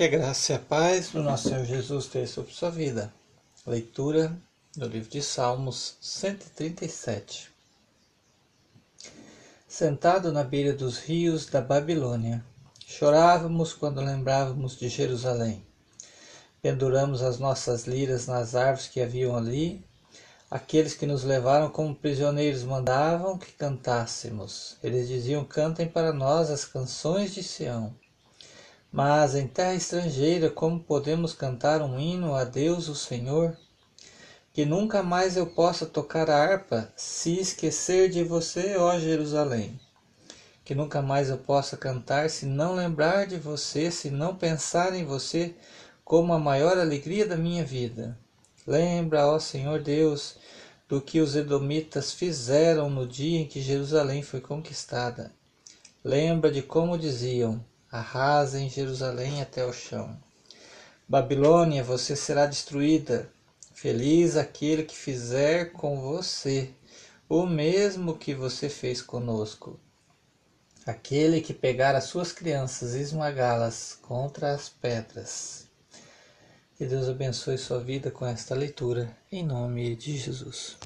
Que a graça e a paz do nosso Senhor Jesus tenha sobre sua vida. Leitura do livro de Salmos 137. Sentado na beira dos rios da Babilônia, chorávamos quando lembrávamos de Jerusalém. Penduramos as nossas liras nas árvores que haviam ali. Aqueles que nos levaram como prisioneiros mandavam que cantássemos. Eles diziam: Cantem para nós as canções de Sião. Mas em terra estrangeira, como podemos cantar um hino a Deus, o Senhor? Que nunca mais eu possa tocar a harpa, se esquecer de você, ó Jerusalém. Que nunca mais eu possa cantar, se não lembrar de você, se não pensar em você como a maior alegria da minha vida. Lembra, ó Senhor Deus, do que os edomitas fizeram no dia em que Jerusalém foi conquistada. Lembra de como diziam: arrasem Jerusalém até o chão. Babilônia, você será destruída. Feliz aquele que fizer com você o mesmo que você fez conosco. Aquele que pegar as suas crianças e esmagá-las contra as pedras. Que Deus abençoe sua vida com esta leitura, em nome de Jesus.